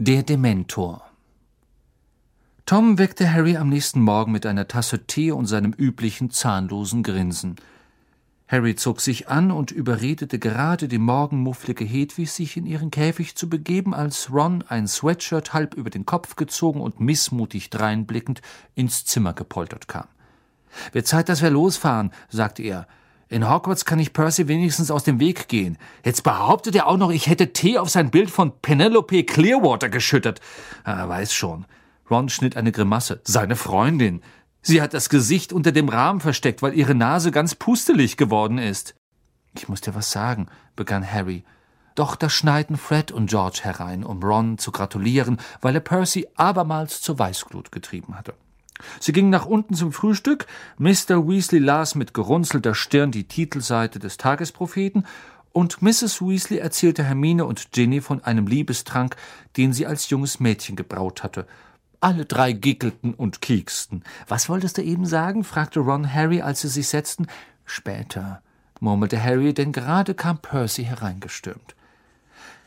Der Dementor Tom weckte Harry am nächsten Morgen mit einer Tasse Tee und seinem üblichen zahnlosen Grinsen. Harry zog sich an und überredete gerade die morgenmufflige Hedwig, sich in ihren Käfig zu begeben, als Ron, ein Sweatshirt halb über den Kopf gezogen und missmutig dreinblickend, ins Zimmer gepoltert kam. Wird Zeit, dass wir losfahren, sagte er. In Hogwarts kann ich Percy wenigstens aus dem Weg gehen. Jetzt behauptet er auch noch, ich hätte Tee auf sein Bild von Penelope Clearwater geschüttet. Er weiß schon. Ron schnitt eine Grimasse. Seine Freundin. Sie hat das Gesicht unter dem Rahmen versteckt, weil ihre Nase ganz pustelig geworden ist. Ich muss dir was sagen, begann Harry. Doch da schneiten Fred und George herein, um Ron zu gratulieren, weil er Percy abermals zur Weißglut getrieben hatte. Sie gingen nach unten zum Frühstück. Mr. Weasley las mit gerunzelter Stirn die Titelseite des Tagespropheten und Mrs. Weasley erzählte Hermine und Ginny von einem Liebestrank, den sie als junges Mädchen gebraut hatte. Alle drei gickelten und kieksten. Was wolltest du eben sagen? fragte Ron Harry, als sie sich setzten. Später, murmelte Harry, denn gerade kam Percy hereingestürmt.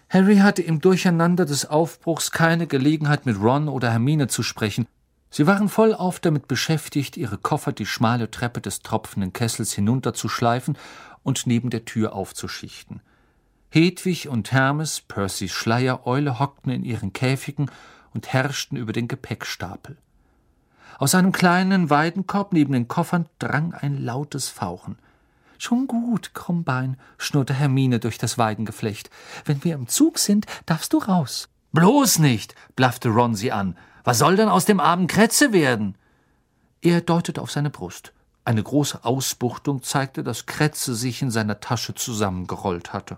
Harry hatte im Durcheinander des Aufbruchs keine Gelegenheit, mit Ron oder Hermine zu sprechen, Sie waren vollauf damit beschäftigt, ihre Koffer die schmale Treppe des tropfenden Kessels hinunterzuschleifen und neben der Tür aufzuschichten. Hedwig und Hermes, Percys Schleiereule, hockten in ihren Käfigen und herrschten über den Gepäckstapel. Aus einem kleinen Weidenkorb neben den Koffern drang ein lautes Fauchen. Schon gut, Krummbein, schnurrte Hermine durch das Weidengeflecht. Wenn wir im Zug sind, darfst du raus. Bloß nicht, blaffte Ron sie an. Was soll denn aus dem armen Kretze werden? Er deutete auf seine Brust. Eine große Ausbuchtung zeigte, dass Kretze sich in seiner Tasche zusammengerollt hatte.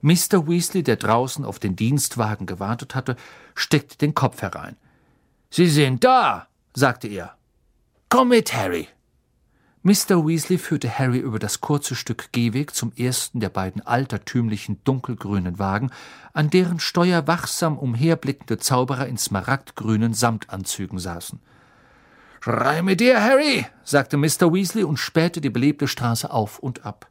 Mr. Weasley, der draußen auf den Dienstwagen gewartet hatte, steckte den Kopf herein. Sie sind da, sagte er. Komm mit, Harry. Mr. Weasley führte Harry über das kurze Stück Gehweg zum ersten der beiden altertümlichen dunkelgrünen Wagen, an deren Steuer wachsam umherblickende Zauberer in smaragdgrünen Samtanzügen saßen. Schrei mit dir, Harry, sagte Mr. Weasley und spähte die belebte Straße auf und ab.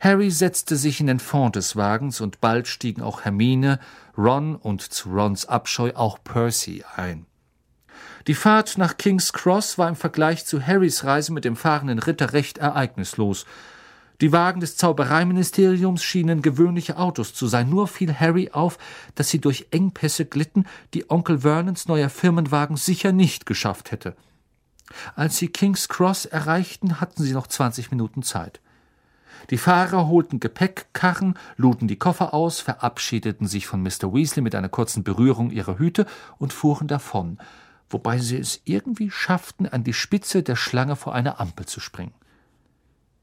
Harry setzte sich in den Fond des Wagens und bald stiegen auch Hermine, Ron und zu Rons Abscheu auch Percy ein. Die Fahrt nach King's Cross war im Vergleich zu Harrys Reise mit dem fahrenden Ritter recht ereignislos. Die Wagen des Zaubereiministeriums schienen gewöhnliche Autos zu sein, nur fiel Harry auf, dass sie durch Engpässe glitten, die Onkel Vernons neuer Firmenwagen sicher nicht geschafft hätte. Als sie King's Cross erreichten, hatten sie noch zwanzig Minuten Zeit. Die Fahrer holten Gepäckkarren, luden die Koffer aus, verabschiedeten sich von Mr. Weasley mit einer kurzen Berührung ihrer Hüte und fuhren davon wobei sie es irgendwie schafften, an die Spitze der Schlange vor einer Ampel zu springen.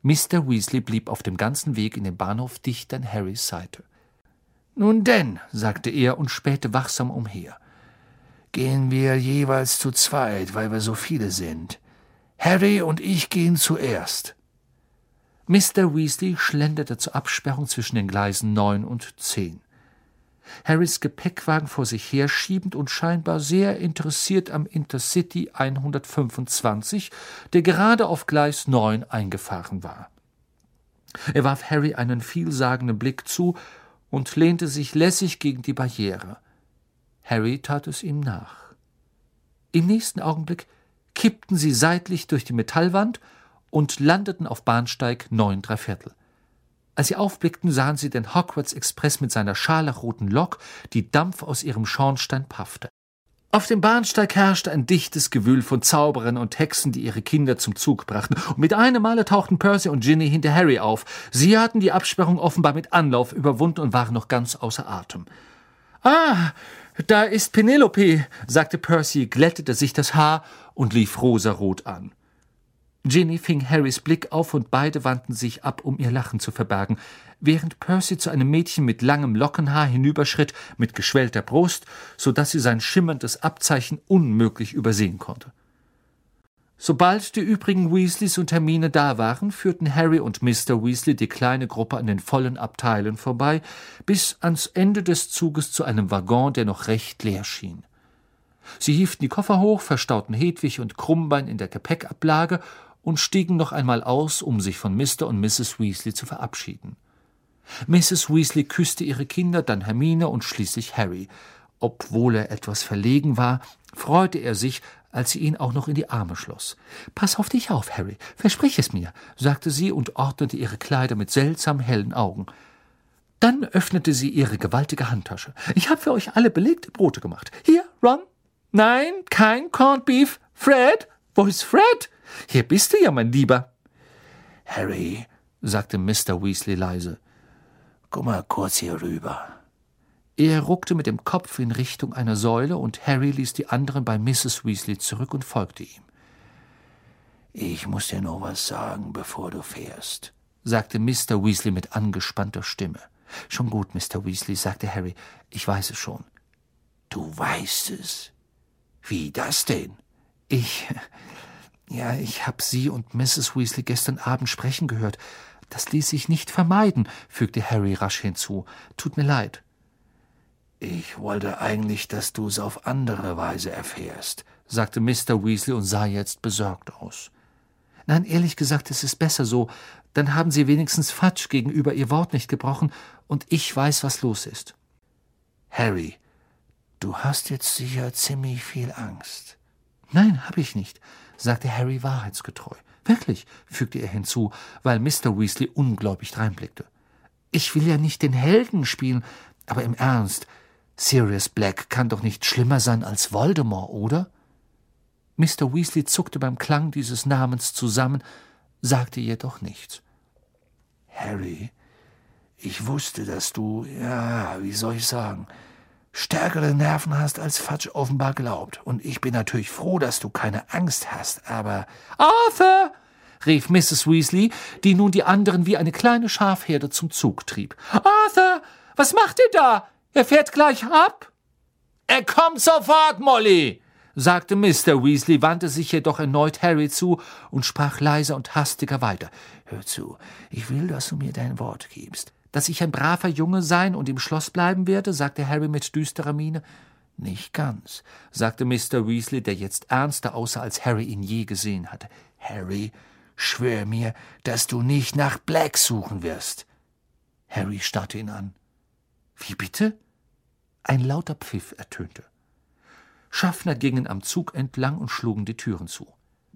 Mr. Weasley blieb auf dem ganzen Weg in den Bahnhof dicht an Harrys Seite. Nun denn, sagte er und spähte wachsam umher. Gehen wir jeweils zu zweit, weil wir so viele sind. Harry und ich gehen zuerst. Mr. Weasley schlenderte zur Absperrung zwischen den Gleisen neun und zehn. Harrys Gepäckwagen vor sich herschiebend und scheinbar sehr interessiert am Intercity 125, der gerade auf Gleis 9 eingefahren war. Er warf Harry einen vielsagenden Blick zu und lehnte sich lässig gegen die Barriere. Harry tat es ihm nach. Im nächsten Augenblick kippten sie seitlich durch die Metallwand und landeten auf Bahnsteig neun Dreiviertel. Als sie aufblickten, sahen sie den Hogwarts Express mit seiner scharlachroten Lok, die Dampf aus ihrem Schornstein paffte. Auf dem Bahnsteig herrschte ein dichtes Gewühl von Zauberern und Hexen, die ihre Kinder zum Zug brachten, und mit einem Male tauchten Percy und Ginny hinter Harry auf. Sie hatten die Absperrung offenbar mit Anlauf überwunden und waren noch ganz außer Atem. Ah, da ist Penelope, sagte Percy, glättete sich das Haar und lief rosarot an. Ginny fing Harrys Blick auf und beide wandten sich ab, um ihr Lachen zu verbergen, während Percy zu einem Mädchen mit langem Lockenhaar hinüberschritt, mit geschwellter Brust, so dass sie sein schimmerndes Abzeichen unmöglich übersehen konnte. Sobald die übrigen Weasleys und Hermine da waren, führten Harry und Mr. Weasley die kleine Gruppe an den vollen Abteilen vorbei, bis ans Ende des Zuges zu einem Waggon, der noch recht leer schien. Sie hieften die Koffer hoch, verstauten Hedwig und Krummbein in der Gepäckablage und stiegen noch einmal aus, um sich von Mr. und Mrs. Weasley zu verabschieden. Mrs. Weasley küsste ihre Kinder, dann Hermine und schließlich Harry. Obwohl er etwas verlegen war, freute er sich, als sie ihn auch noch in die Arme schloss. Pass auf dich auf, Harry, versprich es mir, sagte sie und ordnete ihre Kleider mit seltsam hellen Augen. Dann öffnete sie ihre gewaltige Handtasche. Ich habe für euch alle belegte Brote gemacht. Hier, Ron. Nein, kein Corned Beef. Fred? Wo ist Fred? Hier bist du ja, mein Lieber. Harry, sagte Mr. Weasley leise, komm mal kurz hier rüber. Er ruckte mit dem Kopf in Richtung einer Säule, und Harry ließ die anderen bei Mrs. Weasley zurück und folgte ihm. Ich muss dir noch was sagen, bevor du fährst, sagte Mr. Weasley mit angespannter Stimme. Schon gut, Mr. Weasley, sagte Harry, ich weiß es schon. Du weißt es? Wie das denn? Ich. Ja, ich hab Sie und Mrs. Weasley gestern Abend sprechen gehört. Das ließ sich nicht vermeiden, fügte Harry rasch hinzu. Tut mir leid. Ich wollte eigentlich, dass du es auf andere Weise erfährst, sagte Mr. Weasley und sah jetzt besorgt aus. Nein, ehrlich gesagt, es ist besser so. Dann haben Sie wenigstens Fatsch gegenüber Ihr Wort nicht gebrochen, und ich weiß, was los ist. Harry, du hast jetzt sicher ziemlich viel Angst. Nein, hab ich nicht, sagte Harry wahrheitsgetreu. Wirklich, fügte er hinzu, weil Mr. Weasley ungläubig dreinblickte. Ich will ja nicht den Helden spielen, aber im Ernst, Sirius Black kann doch nicht schlimmer sein als Voldemort, oder? Mr. Weasley zuckte beim Klang dieses Namens zusammen, sagte jedoch nichts. Harry, ich wusste, dass du, ja, wie soll ich sagen, stärkere Nerven hast, als Fudge offenbar glaubt. Und ich bin natürlich froh, dass du keine Angst hast, aber. Arthur! rief Mrs. Weasley, die nun die anderen wie eine kleine Schafherde zum Zug trieb. Arthur! Was macht ihr da? Er fährt gleich ab. Er kommt sofort, Molly, sagte Mr. Weasley, wandte sich jedoch erneut Harry zu und sprach leiser und hastiger weiter. Hör zu, ich will, dass du mir dein Wort gibst. Dass ich ein braver Junge sein und im Schloss bleiben werde? sagte Harry mit düsterer Miene. Nicht ganz, sagte Mr. Weasley, der jetzt ernster aussah, als Harry ihn je gesehen hatte. Harry, schwör mir, dass du nicht nach Black suchen wirst. Harry starrte ihn an. Wie bitte? Ein lauter Pfiff ertönte. Schaffner gingen am Zug entlang und schlugen die Türen zu.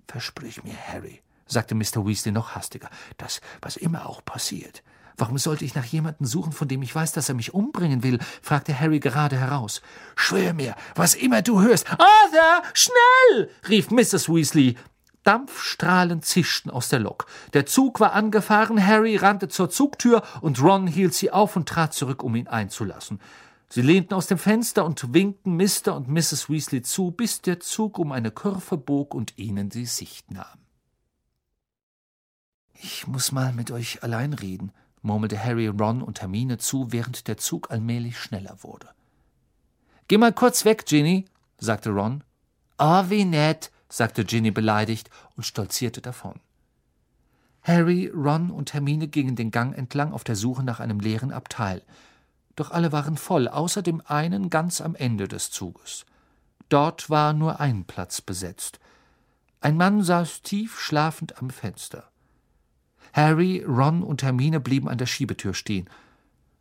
Versprich mir, Harry, sagte Mr. Weasley noch hastiger, dass, was immer auch passiert. Warum sollte ich nach jemandem suchen, von dem ich weiß, dass er mich umbringen will? fragte Harry gerade heraus. Schwör mir, was immer du hörst. Arthur, schnell! rief Mrs. Weasley. Dampfstrahlen zischten aus der Lok. Der Zug war angefahren, Harry rannte zur Zugtür und Ron hielt sie auf und trat zurück, um ihn einzulassen. Sie lehnten aus dem Fenster und winkten Mr. und Mrs. Weasley zu, bis der Zug um eine Kurve bog und ihnen die Sicht nahm. Ich muss mal mit euch allein reden, murmelte Harry Ron und Hermine zu, während der Zug allmählich schneller wurde. Geh mal kurz weg, Ginny, sagte Ron. Oh, wie nett, sagte Ginny beleidigt und stolzierte davon. Harry, Ron und Hermine gingen den Gang entlang auf der Suche nach einem leeren Abteil doch alle waren voll, außer dem einen ganz am Ende des Zuges. Dort war nur ein Platz besetzt. Ein Mann saß tief schlafend am Fenster. Harry, Ron und Hermine blieben an der Schiebetür stehen.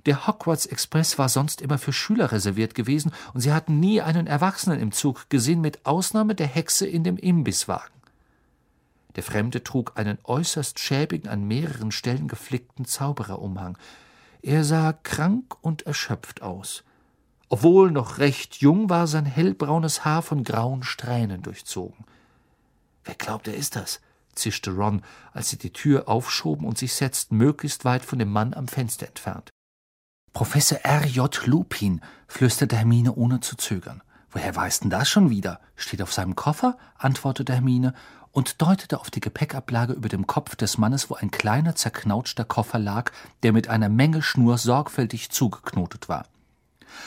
Der Hogwarts Express war sonst immer für Schüler reserviert gewesen, und sie hatten nie einen Erwachsenen im Zug gesehen, mit Ausnahme der Hexe in dem Imbisswagen. Der Fremde trug einen äußerst schäbigen, an mehreren Stellen geflickten Zaubererumhang. Er sah krank und erschöpft aus. Obwohl noch recht jung, war sein hellbraunes Haar von grauen Strähnen durchzogen. Wer glaubt, er ist das? Zischte Ron, als sie die Tür aufschoben und sich setzten, möglichst weit von dem Mann am Fenster entfernt. Professor R. J. Lupin, flüsterte Hermine ohne zu zögern. Woher weiß denn das schon wieder? Steht auf seinem Koffer? antwortete Hermine und deutete auf die Gepäckablage über dem Kopf des Mannes, wo ein kleiner zerknautschter Koffer lag, der mit einer Menge Schnur sorgfältig zugeknotet war.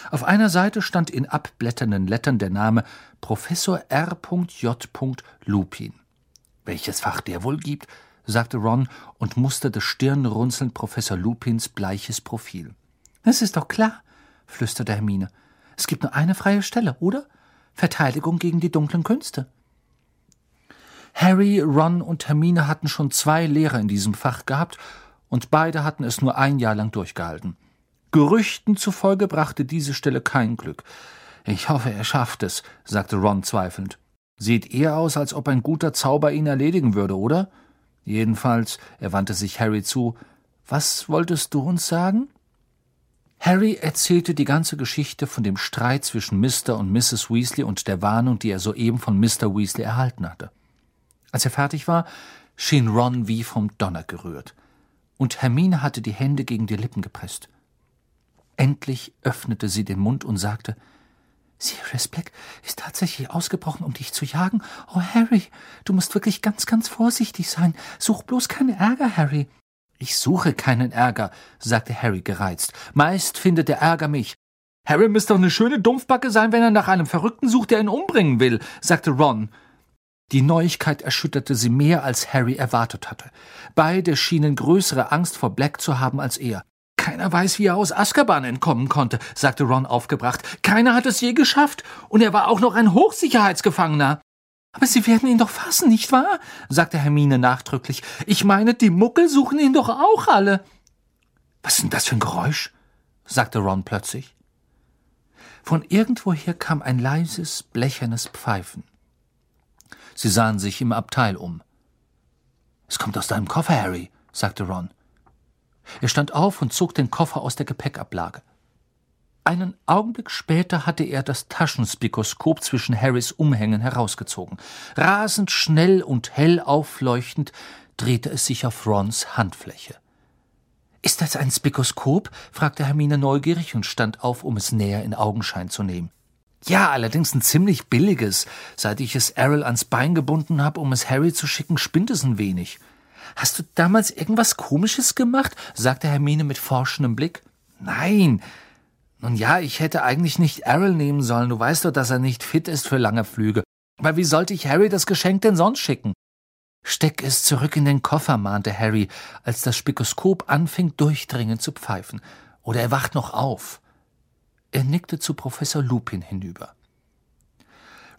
Auf einer Seite stand in abblätternden Lettern der Name Professor R. J. Lupin. Welches Fach der wohl gibt, sagte Ron und musterte stirnrunzelnd Professor Lupins bleiches Profil. Es ist doch klar, flüsterte Hermine. Es gibt nur eine freie Stelle, oder? Verteidigung gegen die dunklen Künste. Harry, Ron und Hermine hatten schon zwei Lehrer in diesem Fach gehabt, und beide hatten es nur ein Jahr lang durchgehalten. Gerüchten zufolge brachte diese Stelle kein Glück. Ich hoffe, er schafft es, sagte Ron zweifelnd. Sieht eher aus, als ob ein guter Zauber ihn erledigen würde, oder? Jedenfalls, er wandte sich Harry zu. Was wolltest du uns sagen? Harry erzählte die ganze Geschichte von dem Streit zwischen Mr. und Mrs. Weasley und der Warnung, die er soeben von Mr. Weasley erhalten hatte. Als er fertig war, schien Ron wie vom Donner gerührt, und Hermine hatte die Hände gegen die Lippen gepresst. Endlich öffnete sie den Mund und sagte Sirius Black ist tatsächlich ausgebrochen, um dich zu jagen. Oh, Harry, du musst wirklich ganz, ganz vorsichtig sein. Such bloß keinen Ärger, Harry. Ich suche keinen Ärger, sagte Harry gereizt. Meist findet der Ärger mich. Harry müsste doch eine schöne Dumpfbacke sein, wenn er nach einem Verrückten sucht, der ihn umbringen will, sagte Ron. Die Neuigkeit erschütterte sie mehr, als Harry erwartet hatte. Beide schienen größere Angst vor Black zu haben als er. Keiner weiß, wie er aus Azkaban entkommen konnte, sagte Ron aufgebracht. Keiner hat es je geschafft, und er war auch noch ein Hochsicherheitsgefangener. Aber Sie werden ihn doch fassen, nicht wahr? sagte Hermine nachdrücklich. Ich meine, die Muckel suchen ihn doch auch alle. Was ist denn das für ein Geräusch? sagte Ron plötzlich. Von irgendwoher kam ein leises, blechernes Pfeifen. Sie sahen sich im Abteil um. Es kommt aus deinem Koffer, Harry, sagte Ron. Er stand auf und zog den Koffer aus der Gepäckablage. Einen Augenblick später hatte er das Taschenspikoskop zwischen Harrys Umhängen herausgezogen. Rasend schnell und hell aufleuchtend drehte es sich auf Rons Handfläche. Ist das ein Spikoskop? fragte Hermine neugierig und stand auf, um es näher in Augenschein zu nehmen. Ja, allerdings ein ziemlich billiges. Seit ich es Errol ans Bein gebunden habe, um es Harry zu schicken, spinnt es ein wenig. Hast du damals irgendwas Komisches gemacht? sagte Hermine mit forschendem Blick. Nein, nun ja, ich hätte eigentlich nicht Errol nehmen sollen. Du weißt doch, dass er nicht fit ist für lange Flüge. Aber wie sollte ich Harry das Geschenk denn sonst schicken? Steck es zurück in den Koffer, mahnte Harry, als das Spikoskop anfing durchdringend zu pfeifen. Oder er wacht noch auf. Er nickte zu Professor Lupin hinüber.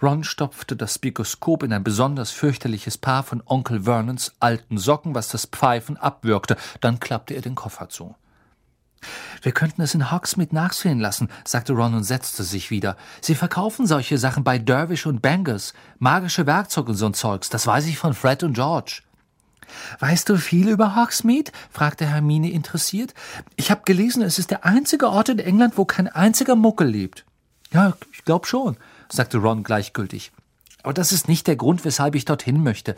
Ron stopfte das Spikoskop in ein besonders fürchterliches Paar von Onkel Vernons alten Socken, was das Pfeifen abwürgte. Dann klappte er den Koffer zu. Wir könnten es in Hogsmeade nachsehen lassen, sagte Ron und setzte sich wieder. Sie verkaufen solche Sachen bei Dervish und Bangers. Magische Werkzeuge und so'n Zeugs. Das weiß ich von Fred und George. Weißt du viel über Hogsmeade? fragte Hermine interessiert. Ich habe gelesen, es ist der einzige Ort in England, wo kein einziger Muckel lebt. Ja, ich glaub schon, sagte Ron gleichgültig. Aber das ist nicht der Grund, weshalb ich dorthin möchte.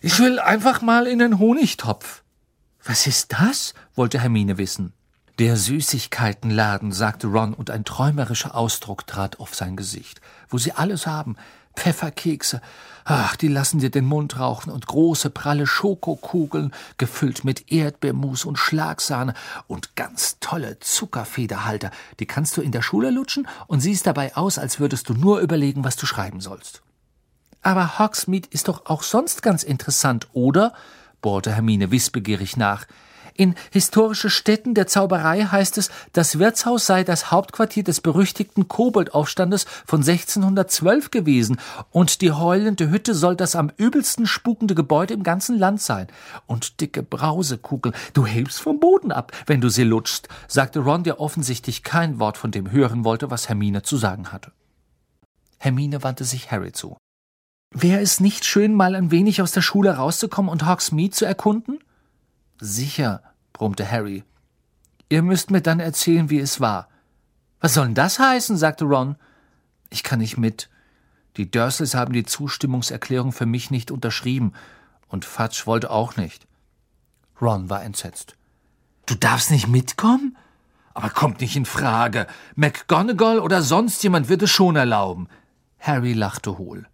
Ich will einfach mal in den Honigtopf. Was ist das? wollte Hermine wissen. Der Süßigkeitenladen, sagte Ron, und ein träumerischer Ausdruck trat auf sein Gesicht. Wo sie alles haben. Pfefferkekse. Ach, die lassen dir den Mund rauchen und große, pralle Schokokugeln, gefüllt mit Erdbeermus und Schlagsahne und ganz tolle Zuckerfederhalter. Die kannst du in der Schule lutschen und siehst dabei aus, als würdest du nur überlegen, was du schreiben sollst. Aber Hogsmeade ist doch auch sonst ganz interessant, oder? bohrte Hermine wissbegierig nach. In Historische Städten der Zauberei heißt es, das Wirtshaus sei das Hauptquartier des berüchtigten Koboldaufstandes von 1612 gewesen und die heulende Hütte soll das am übelsten spukende Gebäude im ganzen Land sein. Und dicke Brausekugeln, du hebst vom Boden ab, wenn du sie lutschst, sagte Ron, der offensichtlich kein Wort von dem hören wollte, was Hermine zu sagen hatte. Hermine wandte sich Harry zu. Wäre es nicht schön, mal ein wenig aus der Schule rauszukommen und Hogsmeade zu erkunden? Sicher, brummte Harry. Ihr müsst mir dann erzählen, wie es war. Was soll denn das heißen? sagte Ron. Ich kann nicht mit. Die Dursleys haben die Zustimmungserklärung für mich nicht unterschrieben, und Fudge wollte auch nicht. Ron war entsetzt. Du darfst nicht mitkommen? Aber kommt nicht in Frage. McGonagall oder sonst jemand wird es schon erlauben. Harry lachte hohl.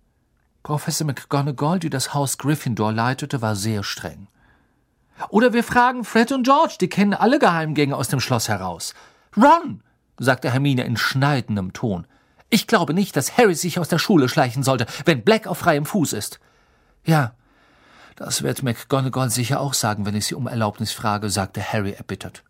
Professor McGonagall, die das Haus Gryffindor leitete, war sehr streng. Oder wir fragen Fred und George, die kennen alle Geheimgänge aus dem Schloss heraus. Ron, sagte Hermine in schneidendem Ton. Ich glaube nicht, dass Harry sich aus der Schule schleichen sollte, wenn Black auf freiem Fuß ist. Ja, das wird McGonagall sicher auch sagen, wenn ich sie um Erlaubnis frage, sagte Harry erbittert.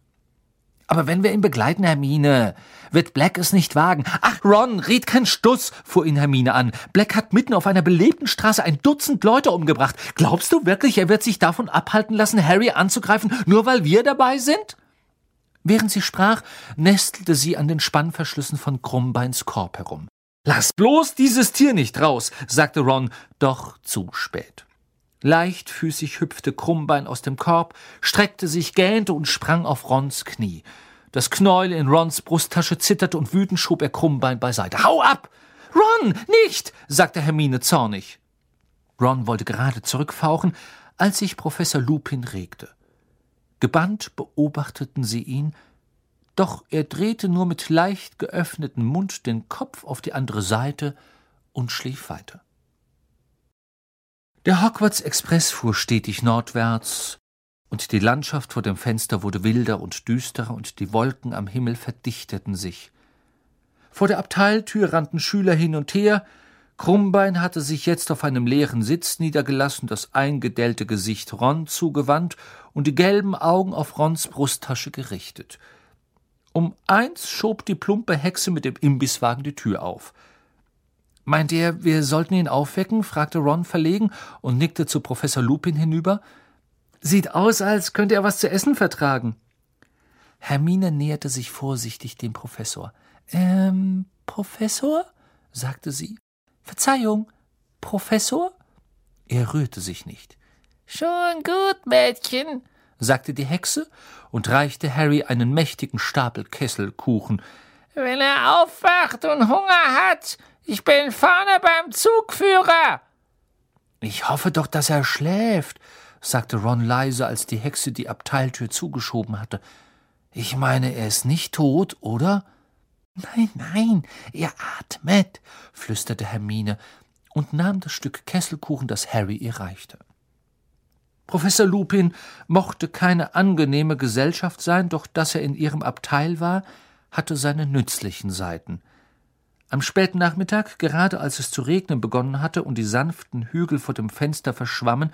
Aber wenn wir ihn begleiten, Hermine, wird Black es nicht wagen. Ach, Ron, red kein Stuss, fuhr ihn Hermine an. Black hat mitten auf einer belebten Straße ein Dutzend Leute umgebracht. Glaubst du wirklich, er wird sich davon abhalten lassen, Harry anzugreifen, nur weil wir dabei sind? Während sie sprach, nestelte sie an den Spannverschlüssen von Krummbeins Korb herum. Lass bloß dieses Tier nicht raus, sagte Ron, doch zu spät. Leichtfüßig hüpfte Krummbein aus dem Korb, streckte sich, gähnte und sprang auf Rons Knie. Das Knäuel in Rons Brusttasche zitterte und wütend schob er Krummbein beiseite. Hau ab! Ron, nicht! sagte Hermine zornig. Ron wollte gerade zurückfauchen, als sich Professor Lupin regte. Gebannt beobachteten sie ihn, doch er drehte nur mit leicht geöffnetem Mund den Kopf auf die andere Seite und schlief weiter. Der Hogwarts Express fuhr stetig nordwärts, und die Landschaft vor dem Fenster wurde wilder und düsterer, und die Wolken am Himmel verdichteten sich. Vor der Abteiltür rannten Schüler hin und her, Krummbein hatte sich jetzt auf einem leeren Sitz niedergelassen, das eingedellte Gesicht Ron zugewandt und die gelben Augen auf Rons Brusttasche gerichtet. Um eins schob die plumpe Hexe mit dem Imbisswagen die Tür auf. Meint ihr, wir sollten ihn aufwecken? fragte Ron verlegen und nickte zu Professor Lupin hinüber. Sieht aus, als könnte er was zu essen vertragen. Hermine näherte sich vorsichtig dem Professor. Ähm, Professor? sagte sie. Verzeihung, Professor? Er rührte sich nicht. Schon gut, Mädchen, sagte die Hexe und reichte Harry einen mächtigen Stapel Kesselkuchen. Wenn er aufwacht und Hunger hat, ich bin vorne beim Zugführer. Ich hoffe doch, dass er schläft, sagte Ron leise, als die Hexe die Abteiltür zugeschoben hatte. Ich meine, er ist nicht tot, oder? Nein, nein, er atmet, flüsterte Hermine und nahm das Stück Kesselkuchen, das Harry ihr reichte. Professor Lupin mochte keine angenehme Gesellschaft sein, doch dass er in ihrem Abteil war, hatte seine nützlichen Seiten – am späten Nachmittag, gerade als es zu regnen begonnen hatte und die sanften Hügel vor dem Fenster verschwammen,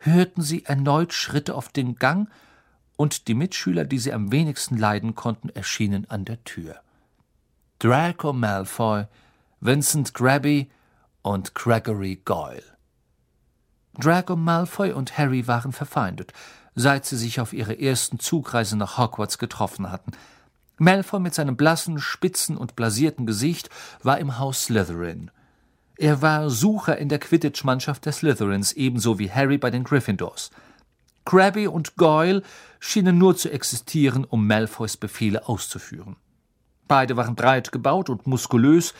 hörten sie erneut Schritte auf den Gang, und die Mitschüler, die sie am wenigsten leiden konnten, erschienen an der Tür. Draco Malfoy, Vincent Grabby und Gregory Goyle. Draco Malfoy und Harry waren verfeindet, seit sie sich auf ihrer ersten Zugreise nach Hogwarts getroffen hatten – Malfoy mit seinem blassen, spitzen und blasierten Gesicht war im Haus Slytherin. Er war Sucher in der Quidditch-Mannschaft der Slytherins, ebenso wie Harry bei den Gryffindors. Crabby und Goyle schienen nur zu existieren, um Malfoys Befehle auszuführen. Beide waren breit gebaut und muskulös.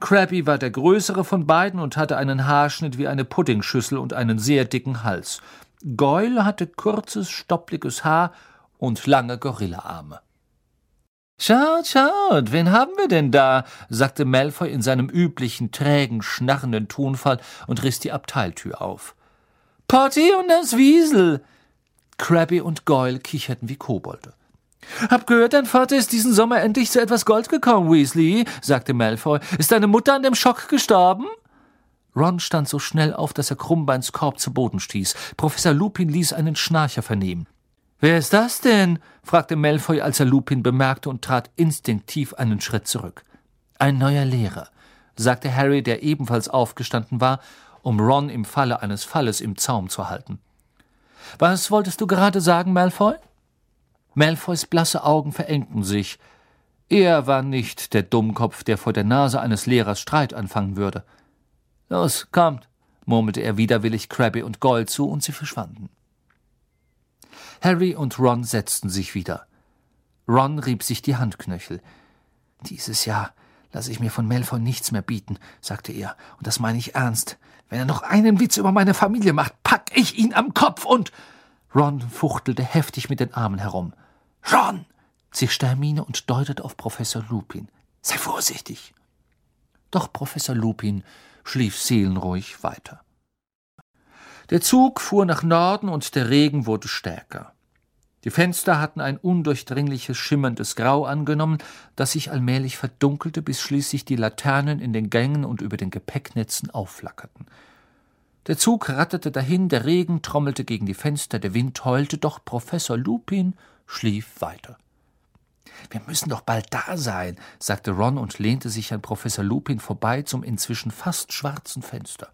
Crabby war der größere von beiden und hatte einen Haarschnitt wie eine Puddingschüssel und einen sehr dicken Hals. Goyle hatte kurzes, stoppliges Haar und lange Gorillaarme. Schaut, schaut, wen haben wir denn da? sagte Malfoy in seinem üblichen, trägen, schnarrenden Tonfall und riss die Abteiltür auf. Potty und das Wiesel! Krabby und Goyle kicherten wie Kobolde. Hab gehört, dein Vater ist diesen Sommer endlich zu etwas Gold gekommen, Weasley, sagte Malfoy. Ist deine Mutter an dem Schock gestorben? Ron stand so schnell auf, dass er Krummbeins Korb zu Boden stieß. Professor Lupin ließ einen Schnarcher vernehmen. Wer ist das denn? fragte Malfoy, als er Lupin bemerkte und trat instinktiv einen Schritt zurück. Ein neuer Lehrer, sagte Harry, der ebenfalls aufgestanden war, um Ron im Falle eines Falles im Zaum zu halten. Was wolltest du gerade sagen, Malfoy? Malfoys blasse Augen verengten sich. Er war nicht der Dummkopf, der vor der Nase eines Lehrers Streit anfangen würde. Los, kommt, murmelte er widerwillig Crabby und Gold zu, und sie verschwanden. Harry und Ron setzten sich wieder. Ron rieb sich die Handknöchel. Dieses Jahr lasse ich mir von Malfoy nichts mehr bieten, sagte er, und das meine ich ernst. Wenn er noch einen Witz über meine Familie macht, pack ich ihn am Kopf und. Ron fuchtelte heftig mit den Armen herum. Ron! zischte Hermine und deutete auf Professor Lupin. Sei vorsichtig! Doch Professor Lupin schlief seelenruhig weiter. Der Zug fuhr nach Norden und der Regen wurde stärker. Die Fenster hatten ein undurchdringliches, schimmerndes Grau angenommen, das sich allmählich verdunkelte, bis schließlich die Laternen in den Gängen und über den Gepäcknetzen aufflackerten. Der Zug ratterte dahin, der Regen trommelte gegen die Fenster, der Wind heulte, doch Professor Lupin schlief weiter. Wir müssen doch bald da sein, sagte Ron und lehnte sich an Professor Lupin vorbei zum inzwischen fast schwarzen Fenster.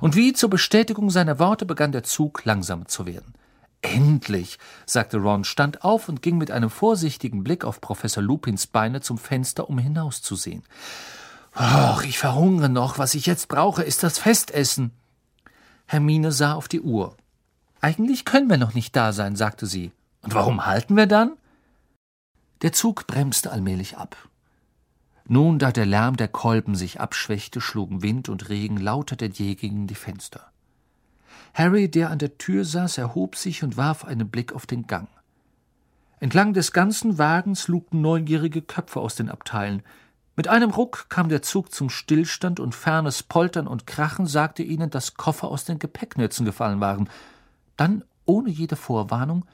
Und wie zur Bestätigung seiner Worte begann der Zug langsam zu werden. Endlich, sagte Ron, stand auf und ging mit einem vorsichtigen Blick auf Professor Lupins Beine zum Fenster, um hinauszusehen. Och, ich verhungere noch. Was ich jetzt brauche, ist das Festessen. Hermine sah auf die Uhr. Eigentlich können wir noch nicht da sein, sagte sie. Und warum halten wir dann? Der Zug bremste allmählich ab. Nun, da der Lärm der Kolben sich abschwächte, schlugen Wind und Regen lauter denn je gegen die Fenster. Harry, der an der Tür saß, erhob sich und warf einen Blick auf den Gang. Entlang des ganzen Wagens lugten neugierige Köpfe aus den Abteilen. Mit einem Ruck kam der Zug zum Stillstand und fernes Poltern und Krachen sagte ihnen, dass Koffer aus den Gepäcknützen gefallen waren. Dann, ohne jede Vorwarnung,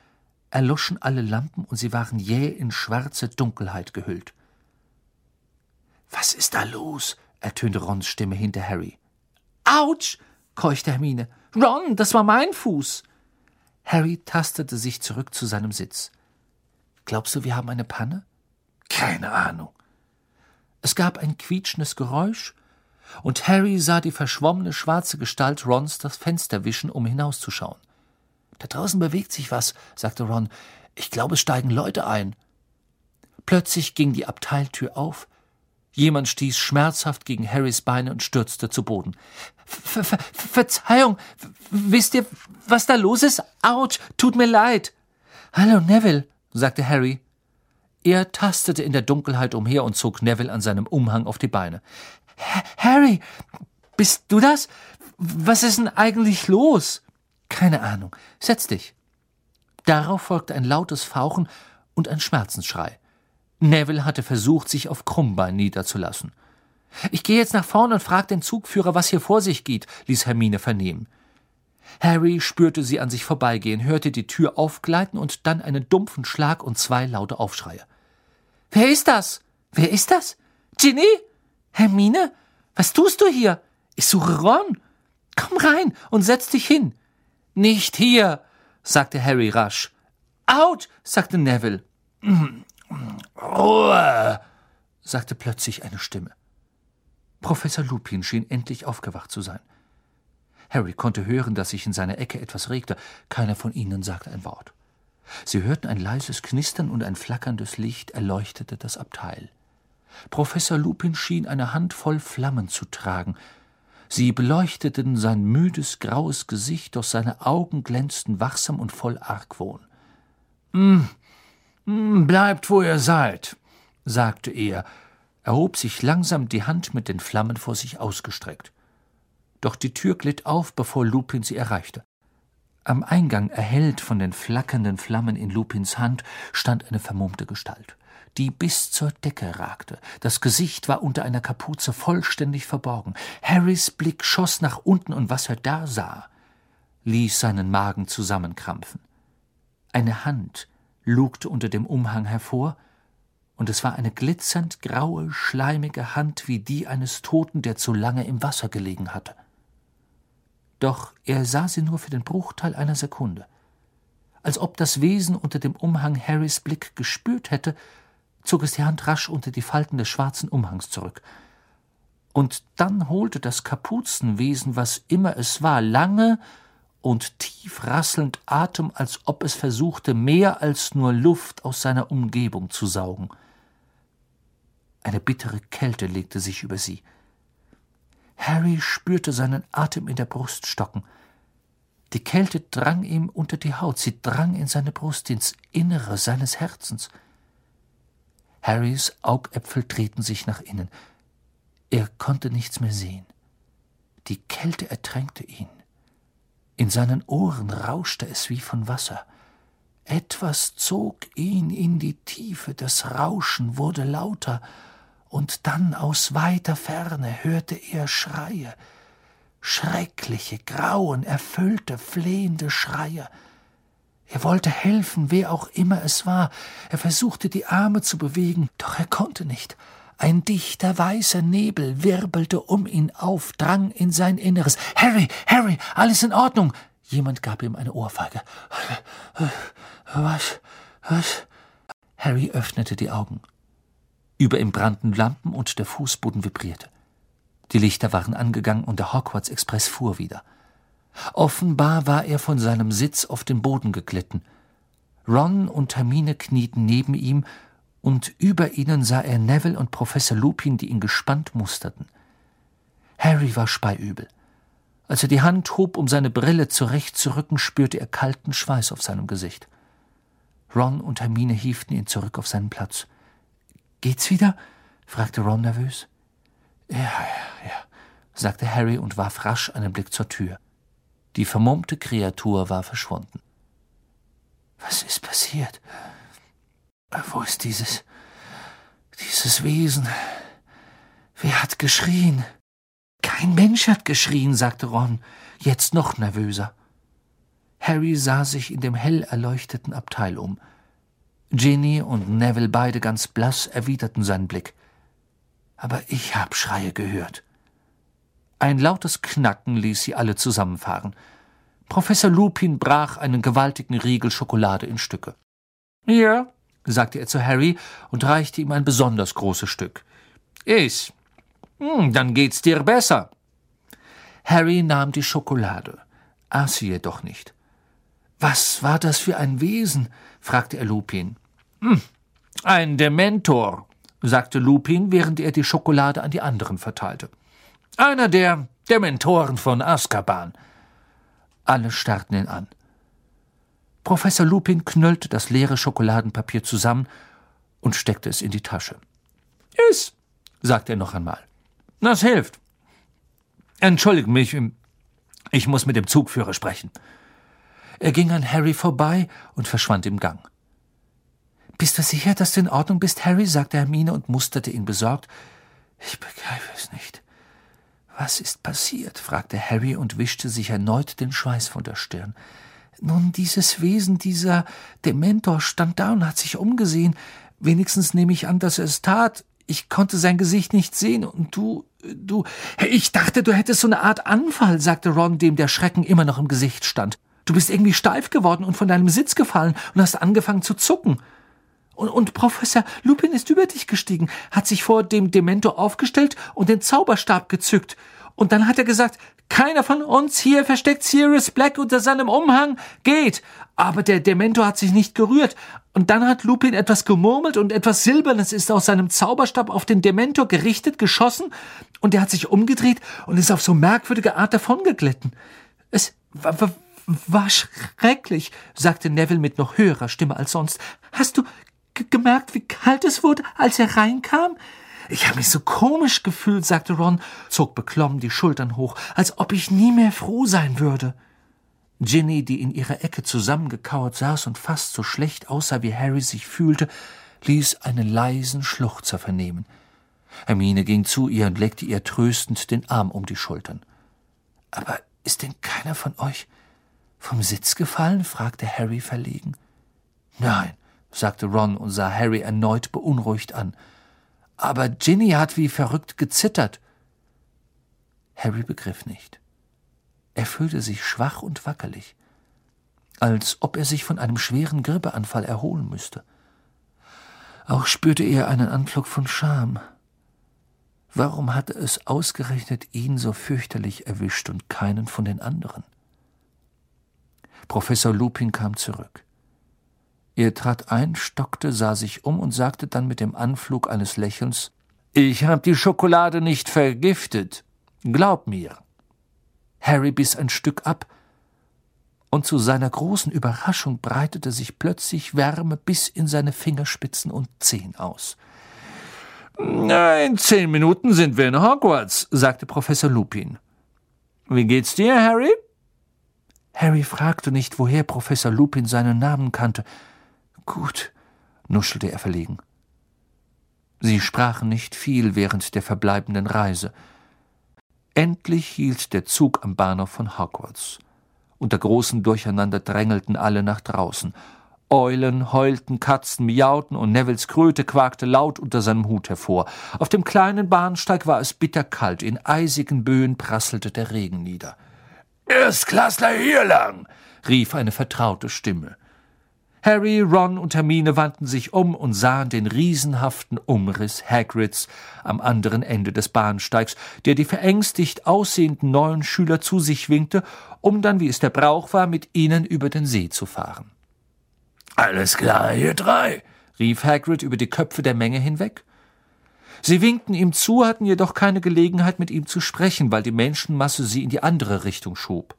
erloschen alle Lampen und sie waren jäh in schwarze Dunkelheit gehüllt. Was ist da los? ertönte Rons Stimme hinter Harry. Autsch! keuchte Hermine. Ron, das war mein Fuß. Harry tastete sich zurück zu seinem Sitz. Glaubst du, wir haben eine Panne? Keine Ahnung. Es gab ein quietschendes Geräusch, und Harry sah die verschwommene schwarze Gestalt Rons das Fenster wischen, um hinauszuschauen. Da draußen bewegt sich was, sagte Ron. Ich glaube, es steigen Leute ein. Plötzlich ging die Abteiltür auf. Jemand stieß schmerzhaft gegen Harrys Beine und stürzte zu Boden. Ver Ver Verzeihung, wisst ihr, was da los ist? Autsch, tut mir leid. Hallo, Neville, sagte Harry. Er tastete in der Dunkelheit umher und zog Neville an seinem Umhang auf die Beine. Harry, bist du das? Was ist denn eigentlich los? Keine Ahnung. Setz dich. Darauf folgte ein lautes Fauchen und ein Schmerzensschrei. Neville hatte versucht, sich auf Krummbein niederzulassen. Ich gehe jetzt nach vorne und frage den Zugführer, was hier vor sich geht, ließ Hermine vernehmen. Harry spürte sie an sich vorbeigehen, hörte die Tür aufgleiten und dann einen dumpfen Schlag und zwei laute Aufschreie. Wer ist das? Wer ist das? Ginny? Hermine? Was tust du hier? Ich suche Ron. Komm rein und setz dich hin. Nicht hier, sagte Harry rasch. Out, sagte Neville. Ruhe, sagte plötzlich eine Stimme. Professor Lupin schien endlich aufgewacht zu sein. Harry konnte hören, dass sich in seiner Ecke etwas regte. Keiner von ihnen sagte ein Wort. Sie hörten ein leises Knistern und ein flackerndes Licht erleuchtete das Abteil. Professor Lupin schien eine Handvoll Flammen zu tragen. Sie beleuchteten sein müdes, graues Gesicht, doch seine Augen glänzten wachsam und voll Argwohn. hm, bleibt, wo ihr seid, sagte er, erhob sich langsam die Hand mit den Flammen vor sich ausgestreckt. Doch die Tür glitt auf, bevor Lupin sie erreichte. Am Eingang, erhellt von den flackernden Flammen in Lupins Hand, stand eine vermummte Gestalt, die bis zur Decke ragte. Das Gesicht war unter einer Kapuze vollständig verborgen. Harrys Blick schoss nach unten, und was er da sah, ließ seinen Magen zusammenkrampfen. Eine Hand lugte unter dem Umhang hervor, und es war eine glitzernd graue, schleimige Hand wie die eines Toten, der zu lange im Wasser gelegen hatte doch er sah sie nur für den Bruchteil einer Sekunde. Als ob das Wesen unter dem Umhang Harrys Blick gespürt hätte, zog es die Hand rasch unter die Falten des schwarzen Umhangs zurück. Und dann holte das Kapuzenwesen, was immer es war, lange und tief rasselnd Atem, als ob es versuchte, mehr als nur Luft aus seiner Umgebung zu saugen. Eine bittere Kälte legte sich über sie. Harry spürte seinen Atem in der Brust stocken. Die Kälte drang ihm unter die Haut, sie drang in seine Brust, ins Innere seines Herzens. Harrys Augäpfel drehten sich nach innen. Er konnte nichts mehr sehen. Die Kälte ertränkte ihn. In seinen Ohren rauschte es wie von Wasser. Etwas zog ihn in die Tiefe, das Rauschen wurde lauter, und dann aus weiter Ferne hörte er Schreie, schreckliche, grauen, erfüllte, flehende Schreie. Er wollte helfen, wer auch immer es war. Er versuchte die Arme zu bewegen, doch er konnte nicht. Ein dichter weißer Nebel wirbelte um ihn auf, drang in sein Inneres. Harry, Harry, alles in Ordnung. Jemand gab ihm eine Ohrfeige. Was, was? Harry öffnete die Augen. Über ihm brannten Lampen und der Fußboden vibrierte. Die Lichter waren angegangen und der Hogwarts Express fuhr wieder. Offenbar war er von seinem Sitz auf den Boden geglitten. Ron und Hermine knieten neben ihm, und über ihnen sah er Neville und Professor Lupin, die ihn gespannt musterten. Harry war speiübel. Als er die Hand hob, um seine Brille zurechtzurücken, spürte er kalten Schweiß auf seinem Gesicht. Ron und Hermine hieften ihn zurück auf seinen Platz. Geht's wieder? fragte Ron nervös. Ja, ja, ja, sagte Harry und warf rasch einen Blick zur Tür. Die vermummte Kreatur war verschwunden. Was ist passiert? Wo ist dieses, dieses Wesen? Wer hat geschrien? Kein Mensch hat geschrien, sagte Ron, jetzt noch nervöser. Harry sah sich in dem hell erleuchteten Abteil um. Ginny und Neville beide ganz blass erwiderten seinen Blick. Aber ich hab Schreie gehört. Ein lautes Knacken ließ sie alle zusammenfahren. Professor Lupin brach einen gewaltigen Riegel Schokolade in Stücke. Ja, sagte er zu Harry und reichte ihm ein besonders großes Stück. Iss. Hm, dann geht's dir besser. Harry nahm die Schokolade, aß sie jedoch nicht. Was war das für ein Wesen? fragte er Lupin. Hm, ein Dementor, sagte Lupin, während er die Schokolade an die anderen verteilte. Einer der Dementoren von Azkaban. Alle starrten ihn an. Professor Lupin knüllte das leere Schokoladenpapier zusammen und steckte es in die Tasche. Iss, sagte er noch einmal. Das hilft. Entschuldige mich, ich muss mit dem Zugführer sprechen. Er ging an Harry vorbei und verschwand im Gang. Bist du sicher, dass du in Ordnung bist, Harry? sagte Hermine und musterte ihn besorgt. Ich begreife es nicht. Was ist passiert? fragte Harry und wischte sich erneut den Schweiß von der Stirn. Nun, dieses Wesen, dieser Dementor, stand da und hat sich umgesehen. Wenigstens nehme ich an, dass er es tat. Ich konnte sein Gesicht nicht sehen, und du, du. Ich dachte, du hättest so eine Art Anfall, sagte Ron, dem der Schrecken immer noch im Gesicht stand. Du bist irgendwie steif geworden und von deinem Sitz gefallen und hast angefangen zu zucken. Und, und Professor Lupin ist über dich gestiegen, hat sich vor dem Dementor aufgestellt und den Zauberstab gezückt. Und dann hat er gesagt, keiner von uns hier versteckt Sirius Black unter seinem Umhang. Geht. Aber der Dementor hat sich nicht gerührt. Und dann hat Lupin etwas gemurmelt und etwas Silbernes ist aus seinem Zauberstab auf den Dementor gerichtet, geschossen. Und er hat sich umgedreht und ist auf so merkwürdige Art davongeglitten. Es war, war, war schrecklich, sagte Neville mit noch höherer Stimme als sonst. Hast du gemerkt, wie kalt es wurde, als er reinkam? Ich habe mich so komisch gefühlt, sagte Ron, zog beklommen die Schultern hoch, als ob ich nie mehr froh sein würde. Ginny, die in ihrer Ecke zusammengekauert saß und fast so schlecht aussah, wie Harry sich fühlte, ließ einen leisen Schluchzer vernehmen. Hermine ging zu ihr und legte ihr tröstend den Arm um die Schultern. Aber ist denn keiner von euch vom Sitz gefallen? fragte Harry verlegen. Nein, sagte Ron und sah Harry erneut beunruhigt an aber Ginny hat wie verrückt gezittert. Harry begriff nicht. Er fühlte sich schwach und wackelig, als ob er sich von einem schweren Grippeanfall erholen müsste. Auch spürte er einen Anflug von Scham. Warum hatte es ausgerechnet ihn so fürchterlich erwischt und keinen von den anderen? Professor Lupin kam zurück. Er trat ein, stockte, sah sich um und sagte dann mit dem Anflug eines Lächelns Ich hab die Schokolade nicht vergiftet. Glaub mir. Harry biss ein Stück ab, und zu seiner großen Überraschung breitete sich plötzlich Wärme bis in seine Fingerspitzen und Zehen aus. In zehn Minuten sind wir in Hogwarts, sagte Professor Lupin. Wie geht's dir, Harry? Harry fragte nicht, woher Professor Lupin seinen Namen kannte. Gut, nuschelte er verlegen. Sie sprachen nicht viel während der verbleibenden Reise. Endlich hielt der Zug am Bahnhof von Hogwarts. Unter großem Durcheinander drängelten alle nach draußen. Eulen heulten, Katzen miauten und Nevils Kröte quakte laut unter seinem Hut hervor. Auf dem kleinen Bahnsteig war es bitterkalt, in eisigen Böen prasselte der Regen nieder. Erstklassler hier lang! rief eine vertraute Stimme. Harry, Ron und Hermine wandten sich um und sahen den riesenhaften Umriss Hagrids am anderen Ende des Bahnsteigs, der die verängstigt aussehenden neuen Schüler zu sich winkte, um dann, wie es der Brauch war, mit ihnen über den See zu fahren. Alles klar, ihr drei, rief Hagrid über die Köpfe der Menge hinweg. Sie winkten ihm zu, hatten jedoch keine Gelegenheit, mit ihm zu sprechen, weil die Menschenmasse sie in die andere Richtung schob.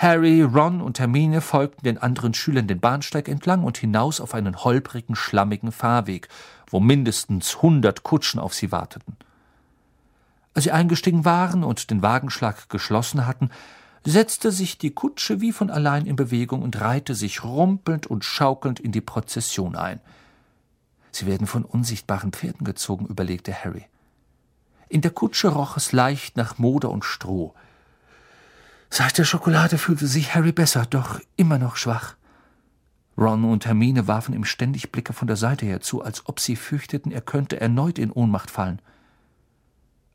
Harry, Ron und Hermine folgten den anderen Schülern den Bahnsteig entlang und hinaus auf einen holprigen, schlammigen Fahrweg, wo mindestens hundert Kutschen auf sie warteten. Als sie eingestiegen waren und den Wagenschlag geschlossen hatten, setzte sich die Kutsche wie von allein in Bewegung und reihte sich rumpelnd und schaukelnd in die Prozession ein. Sie werden von unsichtbaren Pferden gezogen, überlegte Harry. In der Kutsche roch es leicht nach Moder und Stroh. Seit der Schokolade fühlte sich Harry besser, doch immer noch schwach. Ron und Hermine warfen ihm ständig Blicke von der Seite her zu, als ob sie fürchteten, er könnte erneut in Ohnmacht fallen.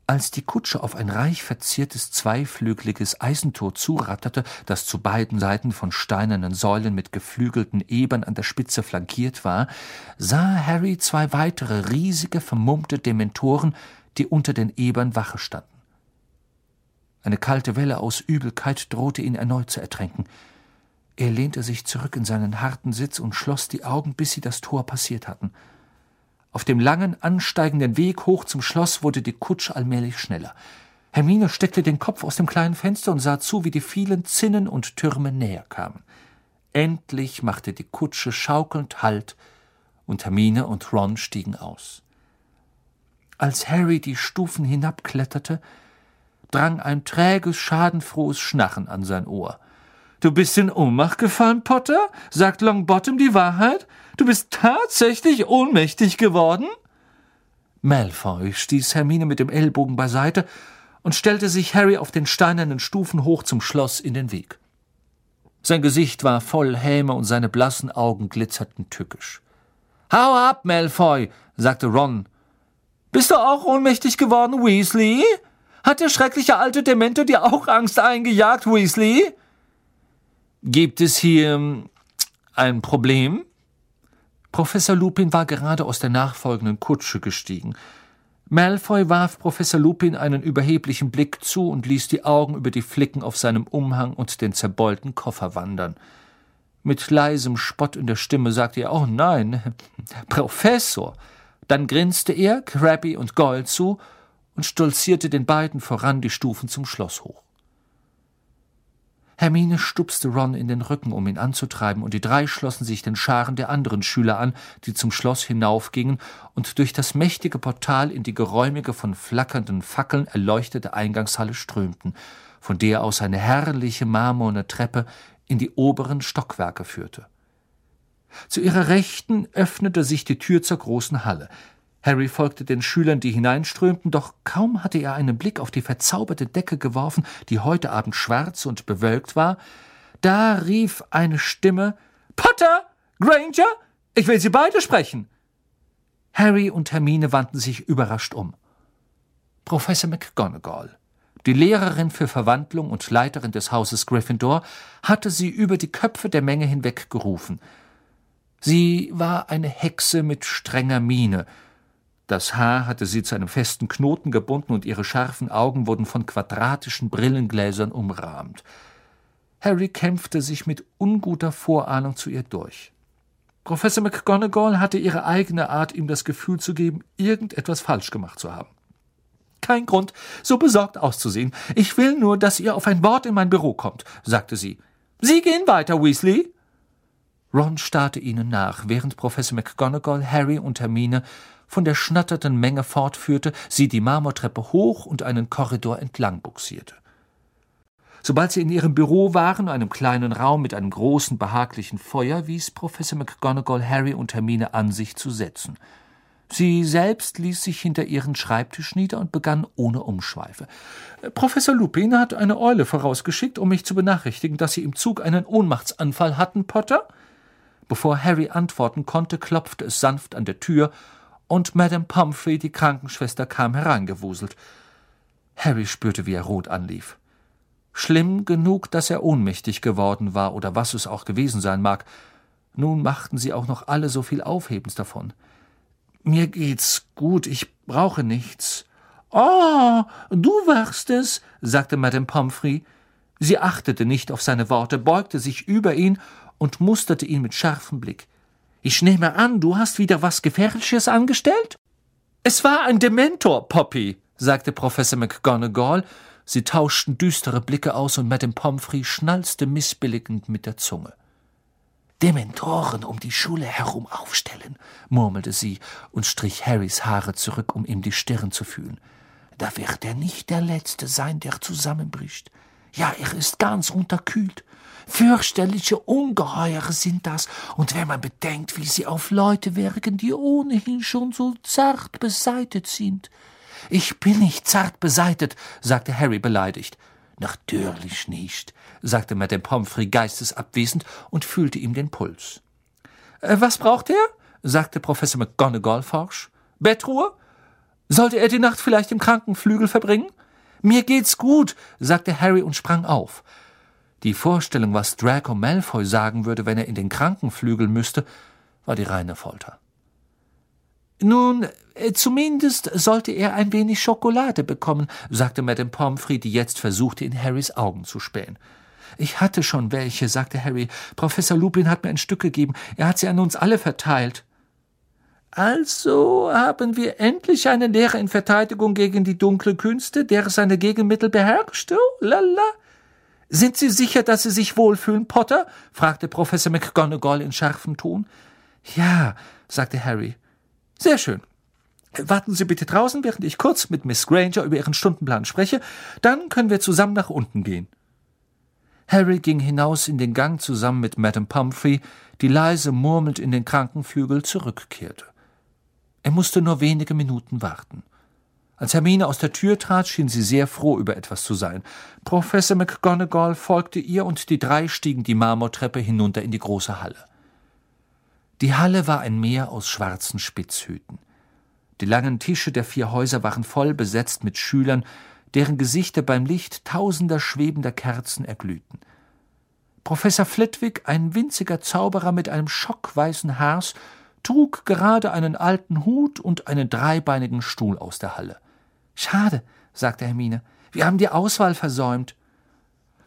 Als die Kutsche auf ein reich verziertes zweiflügeliges Eisentor zuratterte, das zu beiden Seiten von steinernen Säulen mit geflügelten Ebern an der Spitze flankiert war, sah Harry zwei weitere riesige, vermummte Dementoren, die unter den Ebern Wache standen. Eine kalte Welle aus Übelkeit drohte ihn erneut zu ertränken. Er lehnte sich zurück in seinen harten Sitz und schloss die Augen, bis sie das Tor passiert hatten. Auf dem langen, ansteigenden Weg hoch zum Schloss wurde die Kutsche allmählich schneller. Hermine steckte den Kopf aus dem kleinen Fenster und sah zu, wie die vielen Zinnen und Türme näher kamen. Endlich machte die Kutsche schaukelnd Halt, und Hermine und Ron stiegen aus. Als Harry die Stufen hinabkletterte, drang ein träges, schadenfrohes Schnarren an sein Ohr. Du bist in Ohnmacht gefallen, Potter? Sagt Longbottom die Wahrheit? Du bist tatsächlich ohnmächtig geworden? Malfoy stieß Hermine mit dem Ellbogen beiseite und stellte sich Harry auf den steinernen Stufen hoch zum Schloss in den Weg. Sein Gesicht war voll Häme und seine blassen Augen glitzerten tückisch. Hau ab, Malfoy, sagte Ron. Bist du auch ohnmächtig geworden, Weasley? Hat der schreckliche alte Dementor dir auch Angst eingejagt, Weasley? Gibt es hier hm, ein Problem? Professor Lupin war gerade aus der nachfolgenden Kutsche gestiegen. Malfoy warf Professor Lupin einen überheblichen Blick zu und ließ die Augen über die Flicken auf seinem Umhang und den zerbeulten Koffer wandern. Mit leisem Spott in der Stimme sagte er, oh nein, Professor. Dann grinste er Krabby und Goyle zu und stolzierte den beiden voran die Stufen zum Schloss hoch. Hermine stupste Ron in den Rücken, um ihn anzutreiben, und die drei schlossen sich den Scharen der anderen Schüler an, die zum Schloss hinaufgingen und durch das mächtige Portal in die geräumige, von flackernden Fackeln erleuchtete Eingangshalle strömten, von der aus eine herrliche marmorne Treppe in die oberen Stockwerke führte. Zu ihrer Rechten öffnete sich die Tür zur großen Halle. Harry folgte den Schülern, die hineinströmten, doch kaum hatte er einen Blick auf die verzauberte Decke geworfen, die heute Abend schwarz und bewölkt war, da rief eine Stimme Potter. Granger. Ich will Sie beide sprechen. Harry und Hermine wandten sich überrascht um. Professor McGonagall, die Lehrerin für Verwandlung und Leiterin des Hauses Gryffindor, hatte sie über die Köpfe der Menge hinweg gerufen. Sie war eine Hexe mit strenger Miene, das Haar hatte sie zu einem festen Knoten gebunden und ihre scharfen Augen wurden von quadratischen Brillengläsern umrahmt. Harry kämpfte sich mit unguter Vorahnung zu ihr durch. Professor McGonagall hatte ihre eigene Art, ihm das Gefühl zu geben, irgendetwas falsch gemacht zu haben. Kein Grund, so besorgt auszusehen. Ich will nur, dass ihr auf ein Wort in mein Büro kommt, sagte sie. Sie gehen weiter, Weasley. Ron starrte ihnen nach, während Professor McGonagall, Harry und Hermine von der schnatternden Menge fortführte, sie die Marmortreppe hoch und einen Korridor entlang buxierte. Sobald sie in ihrem Büro waren, einem kleinen Raum mit einem großen, behaglichen Feuer, wies Professor McGonagall Harry und Hermine an, sich zu setzen. Sie selbst ließ sich hinter ihren Schreibtisch nieder und begann ohne Umschweife. Professor Lupin hat eine Eule vorausgeschickt, um mich zu benachrichtigen, dass Sie im Zug einen Ohnmachtsanfall hatten, Potter? Bevor Harry antworten konnte, klopfte es sanft an der Tür und Madame Pumphrey, die Krankenschwester, kam hereingewuselt. Harry spürte, wie er rot anlief. Schlimm genug, dass er ohnmächtig geworden war oder was es auch gewesen sein mag. Nun machten sie auch noch alle so viel Aufhebens davon. Mir geht's gut, ich brauche nichts. Oh, du warst es, sagte Madame Pomfrey. Sie achtete nicht auf seine Worte, beugte sich über ihn und musterte ihn mit scharfem Blick. Ich nehme an, du hast wieder was Gefährliches angestellt? Es war ein Dementor, Poppy, sagte Professor McGonagall. Sie tauschten düstere Blicke aus und Madame Pomfrey schnalzte missbilligend mit der Zunge. Dementoren um die Schule herum aufstellen, murmelte sie und strich Harrys Haare zurück, um ihm die Stirn zu fühlen. Da wird er nicht der Letzte sein, der zusammenbricht. Ja, er ist ganz unterkühlt. Fürchterliche Ungeheure sind das, und wenn man bedenkt, wie sie auf Leute wirken, die ohnehin schon so zart beseitet sind. Ich bin nicht zart beseitet, sagte Harry beleidigt. Natürlich nicht, sagte Madame Pomfrey geistesabwesend und fühlte ihm den Puls. Äh, was braucht er? sagte Professor McGonagall forsch. Bettruhe? Sollte er die Nacht vielleicht im Krankenflügel verbringen? Mir geht's gut, sagte Harry und sprang auf. Die Vorstellung, was Draco Malfoy sagen würde, wenn er in den Krankenflügel müsste, war die reine Folter. Nun, äh, zumindest sollte er ein wenig Schokolade bekommen, sagte Madame Pomfrey, die jetzt versuchte, in Harrys Augen zu spähen. Ich hatte schon welche, sagte Harry. Professor Lupin hat mir ein Stück gegeben. Er hat sie an uns alle verteilt. Also haben wir endlich einen Lehrer in Verteidigung gegen die dunkle Künste, der seine Gegenmittel beherrscht. Oh, lala. Sind Sie sicher, dass Sie sich wohlfühlen, Potter? fragte Professor McGonagall in scharfem Ton. Ja, sagte Harry. Sehr schön. Warten Sie bitte draußen, während ich kurz mit Miss Granger über Ihren Stundenplan spreche, dann können wir zusammen nach unten gehen. Harry ging hinaus in den Gang zusammen mit Madame Pumphrey, die leise murmelnd in den Krankenflügel zurückkehrte. Er musste nur wenige Minuten warten. Als Hermine aus der Tür trat, schien sie sehr froh, über etwas zu sein. Professor McGonagall folgte ihr und die drei stiegen die Marmortreppe hinunter in die große Halle. Die Halle war ein Meer aus schwarzen Spitzhüten. Die langen Tische der vier Häuser waren voll besetzt mit Schülern, deren Gesichter beim Licht tausender schwebender Kerzen erglühten. Professor Flitwick, ein winziger Zauberer mit einem schockweißen Haars, trug gerade einen alten Hut und einen dreibeinigen Stuhl aus der Halle. Schade, sagte Hermine, wir haben die Auswahl versäumt.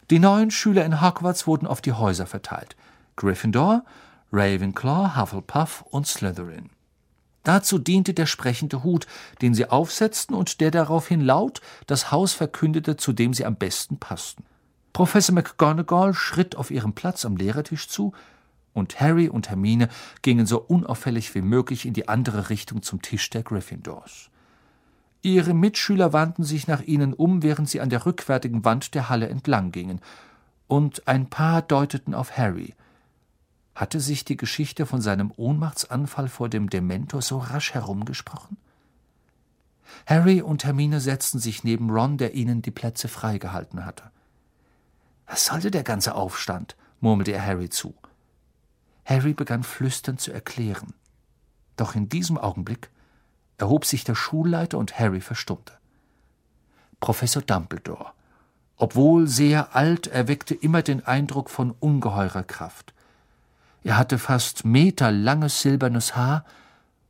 Die neuen Schüler in Hogwarts wurden auf die Häuser verteilt. Gryffindor, Ravenclaw, Hufflepuff und Slytherin. Dazu diente der sprechende Hut, den sie aufsetzten und der daraufhin laut das Haus verkündete, zu dem sie am besten passten. Professor McGonagall schritt auf ihrem Platz am Lehrertisch zu, und Harry und Hermine gingen so unauffällig wie möglich in die andere Richtung zum Tisch der Gryffindors. Ihre Mitschüler wandten sich nach ihnen um, während sie an der rückwärtigen Wand der Halle entlang gingen, und ein paar deuteten auf Harry. Hatte sich die Geschichte von seinem Ohnmachtsanfall vor dem Dementor so rasch herumgesprochen? Harry und Hermine setzten sich neben Ron, der ihnen die Plätze freigehalten hatte. Was sollte der ganze Aufstand? murmelte er Harry zu. Harry begann flüsternd zu erklären. Doch in diesem Augenblick erhob sich der Schulleiter und Harry verstummte. Professor Dumbledore, obwohl sehr alt, erweckte immer den Eindruck von ungeheurer Kraft. Er hatte fast meterlanges silbernes Haar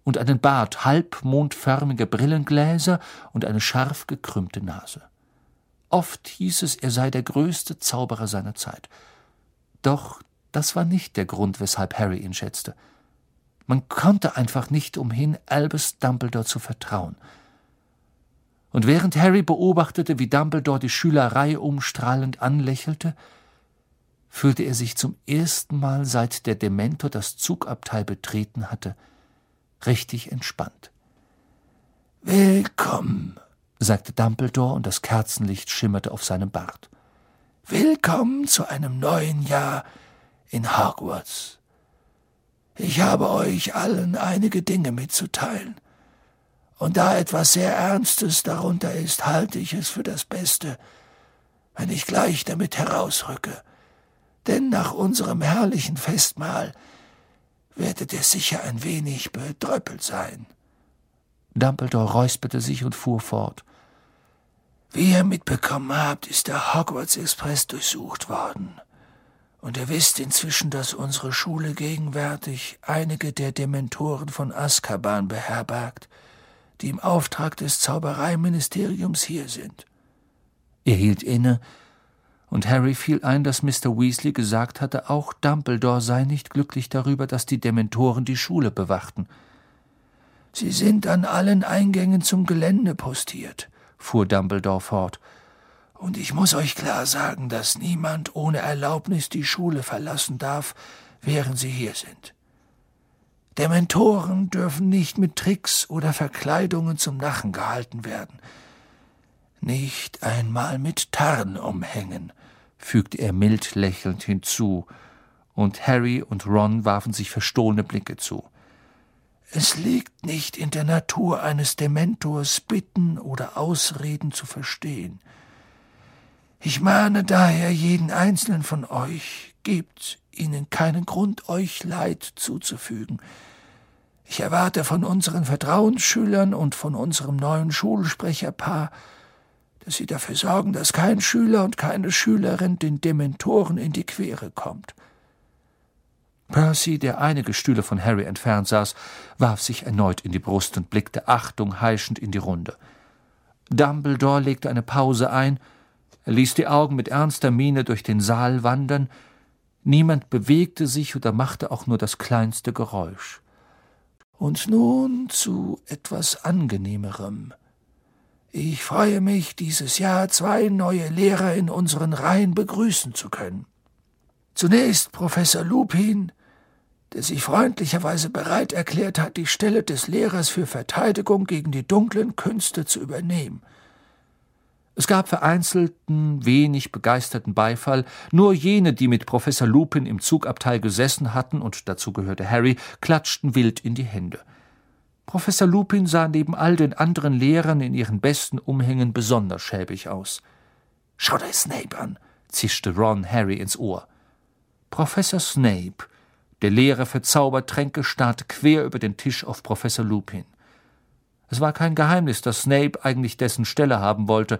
und einen Bart, halbmondförmige Brillengläser und eine scharf gekrümmte Nase. Oft hieß es, er sei der größte Zauberer seiner Zeit. Doch das war nicht der Grund, weshalb Harry ihn schätzte. Man konnte einfach nicht umhin, Albus Dumbledore zu vertrauen. Und während Harry beobachtete, wie Dumbledore die Schülerei umstrahlend anlächelte, fühlte er sich zum ersten Mal, seit der Dementor das Zugabteil betreten hatte, richtig entspannt. Willkommen, sagte Dumbledore, und das Kerzenlicht schimmerte auf seinem Bart. Willkommen zu einem neuen Jahr in Hogwarts. Ich habe euch allen einige Dinge mitzuteilen. Und da etwas sehr Ernstes darunter ist, halte ich es für das Beste, wenn ich gleich damit herausrücke. Denn nach unserem herrlichen Festmahl werdet ihr sicher ein wenig bedröppelt sein. Dumbledore räusperte sich und fuhr fort. Wie ihr mitbekommen habt, ist der Hogwarts Express durchsucht worden. Und ihr wisst inzwischen, dass unsere Schule gegenwärtig einige der Dementoren von Azkaban beherbergt, die im Auftrag des Zaubereiministeriums hier sind. Er hielt inne, und Harry fiel ein, dass Mr. Weasley gesagt hatte, auch Dumbledore sei nicht glücklich darüber, dass die Dementoren die Schule bewachten. Sie sind an allen Eingängen zum Gelände postiert, fuhr Dumbledore fort, und ich muss euch klar sagen, dass niemand ohne Erlaubnis die Schule verlassen darf, während sie hier sind. Dementoren dürfen nicht mit Tricks oder Verkleidungen zum Nachen gehalten werden. Nicht einmal mit Tarn umhängen, fügte er mild lächelnd hinzu, und Harry und Ron warfen sich verstohlene Blicke zu. Es liegt nicht in der Natur eines Dementors, Bitten oder Ausreden zu verstehen. Ich mahne daher jeden einzelnen von euch, gebt ihnen keinen Grund, euch Leid zuzufügen. Ich erwarte von unseren Vertrauensschülern und von unserem neuen Schulsprecherpaar, dass sie dafür sorgen, dass kein Schüler und keine Schülerin den Dementoren in die Quere kommt. Percy, der einige Stühle von Harry entfernt saß, warf sich erneut in die Brust und blickte Achtung heischend in die Runde. Dumbledore legte eine Pause ein, er ließ die Augen mit ernster Miene durch den Saal wandern, niemand bewegte sich oder machte auch nur das kleinste Geräusch. Und nun zu etwas angenehmerem. Ich freue mich, dieses Jahr zwei neue Lehrer in unseren Reihen begrüßen zu können. Zunächst Professor Lupin, der sich freundlicherweise bereit erklärt hat, die Stelle des Lehrers für Verteidigung gegen die dunklen Künste zu übernehmen. Es gab vereinzelten, wenig begeisterten Beifall, nur jene, die mit Professor Lupin im Zugabteil gesessen hatten, und dazu gehörte Harry, klatschten wild in die Hände. Professor Lupin sah neben all den anderen Lehrern in ihren besten Umhängen besonders schäbig aus. Schau dir Snape an, zischte Ron Harry ins Ohr. Professor Snape, der Lehrer für Zaubertränke, starrte quer über den Tisch auf Professor Lupin. Es war kein Geheimnis, dass Snape eigentlich dessen Stelle haben wollte,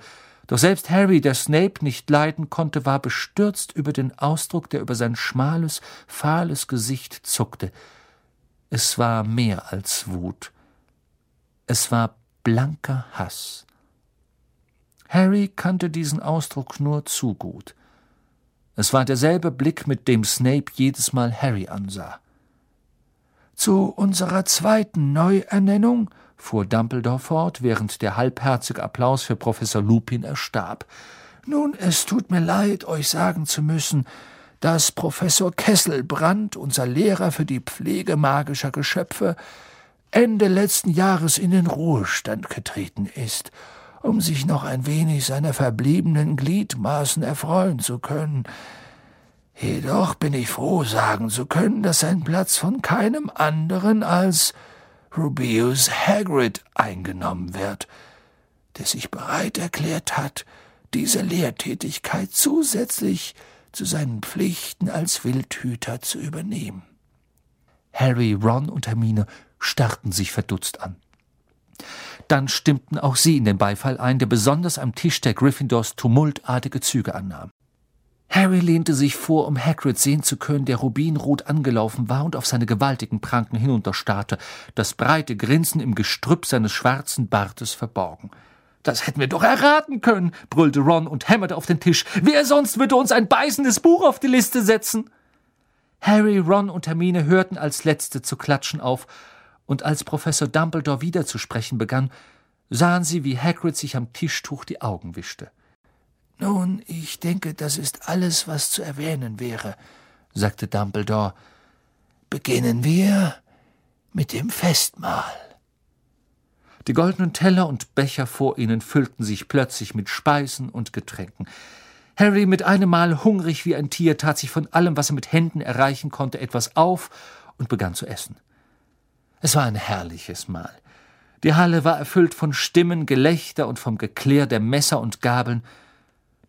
doch selbst Harry, der Snape nicht leiden konnte, war bestürzt über den Ausdruck, der über sein schmales, fahles Gesicht zuckte. Es war mehr als Wut. Es war blanker Hass. Harry kannte diesen Ausdruck nur zu gut. Es war derselbe Blick, mit dem Snape jedes Mal Harry ansah. Zu unserer zweiten Neuernennung fuhr Dumbledore fort, während der halbherzige Applaus für Professor Lupin erstarb. Nun, es tut mir leid, euch sagen zu müssen, dass Professor Kesselbrand, unser Lehrer für die Pflege magischer Geschöpfe, Ende letzten Jahres in den Ruhestand getreten ist, um sich noch ein wenig seiner verbliebenen Gliedmaßen erfreuen zu können. Jedoch bin ich froh, sagen zu können, dass sein Platz von keinem anderen als Rubeus Hagrid eingenommen wird, der sich bereit erklärt hat, diese Lehrtätigkeit zusätzlich zu seinen Pflichten als Wildhüter zu übernehmen. Harry, Ron und Hermine starrten sich verdutzt an. Dann stimmten auch sie in den Beifall ein, der besonders am Tisch der Gryffindors tumultartige Züge annahm. Harry lehnte sich vor, um Hagrid sehen zu können, der rubinrot angelaufen war und auf seine gewaltigen Pranken hinunterstarrte, das breite Grinsen im Gestrüpp seines schwarzen Bartes verborgen. Das hätten wir doch erraten können, brüllte Ron und hämmerte auf den Tisch. Wer sonst würde uns ein beißendes Buch auf die Liste setzen? Harry, Ron und Hermine hörten als Letzte zu klatschen auf, und als Professor Dumbledore wieder zu sprechen begann, sahen sie, wie Hagrid sich am Tischtuch die Augen wischte. Nun, ich denke, das ist alles, was zu erwähnen wäre, sagte Dumbledore. Beginnen wir mit dem Festmahl. Die goldenen Teller und Becher vor ihnen füllten sich plötzlich mit Speisen und Getränken. Harry, mit einem Mal hungrig wie ein Tier, tat sich von allem, was er mit Händen erreichen konnte, etwas auf und begann zu essen. Es war ein herrliches Mahl. Die Halle war erfüllt von Stimmen, Gelächter und vom Geklirr der Messer und Gabeln,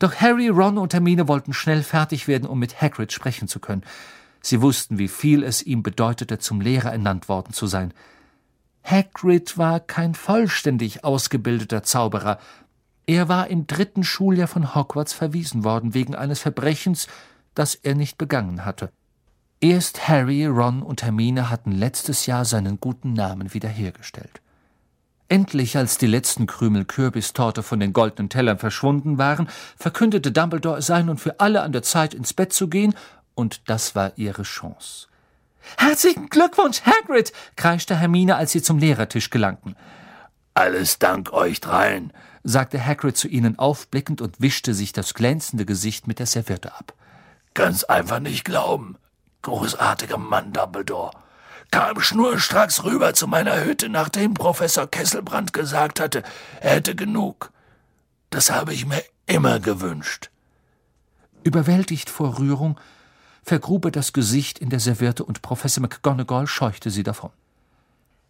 doch Harry, Ron und Hermine wollten schnell fertig werden, um mit Hagrid sprechen zu können. Sie wussten, wie viel es ihm bedeutete, zum Lehrer ernannt worden zu sein. Hagrid war kein vollständig ausgebildeter Zauberer. Er war im dritten Schuljahr von Hogwarts verwiesen worden wegen eines Verbrechens, das er nicht begangen hatte. Erst Harry, Ron und Hermine hatten letztes Jahr seinen guten Namen wiederhergestellt. Endlich, als die letzten Krümel Kürbistorte von den goldenen Tellern verschwunden waren, verkündete Dumbledore, es sei nun für alle an der Zeit, ins Bett zu gehen, und das war ihre Chance. Herzlichen Glückwunsch, Hagrid! kreischte Hermine, als sie zum Lehrertisch gelangten. Alles dank euch dreien, sagte Hagrid zu ihnen aufblickend und wischte sich das glänzende Gesicht mit der Serviette ab. Ganz einfach nicht glauben. Großartiger Mann, Dumbledore kam schnurstracks rüber zu meiner Hütte, nachdem Professor Kesselbrand gesagt hatte, er hätte genug. Das habe ich mir immer gewünscht. Überwältigt vor Rührung vergrub er das Gesicht in der Serviette und Professor McGonagall scheuchte sie davon.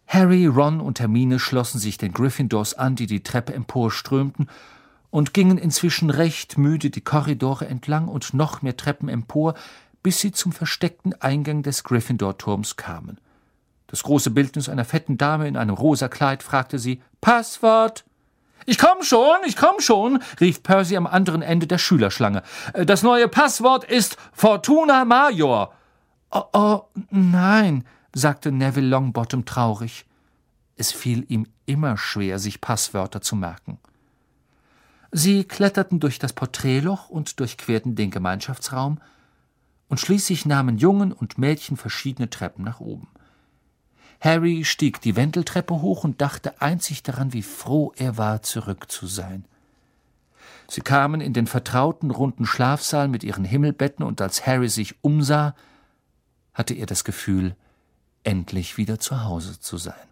Harry, Ron und Hermine schlossen sich den Gryffindors an, die die Treppe emporströmten, und gingen inzwischen recht müde die Korridore entlang und noch mehr Treppen empor, bis sie zum versteckten Eingang des Gryffindor-Turms kamen. Das große Bildnis einer fetten Dame in einem rosa Kleid fragte sie Passwort. Ich komm schon, ich komm schon, rief Percy am anderen Ende der Schülerschlange. Äh, das neue Passwort ist Fortuna Major. Oh, oh nein, sagte Neville Longbottom traurig. Es fiel ihm immer schwer, sich Passwörter zu merken. Sie kletterten durch das Porträtloch und durchquerten den Gemeinschaftsraum, und schließlich nahmen Jungen und Mädchen verschiedene Treppen nach oben. Harry stieg die Wendeltreppe hoch und dachte einzig daran, wie froh er war, zurück zu sein. Sie kamen in den vertrauten runden Schlafsaal mit ihren Himmelbetten, und als Harry sich umsah, hatte er das Gefühl, endlich wieder zu Hause zu sein.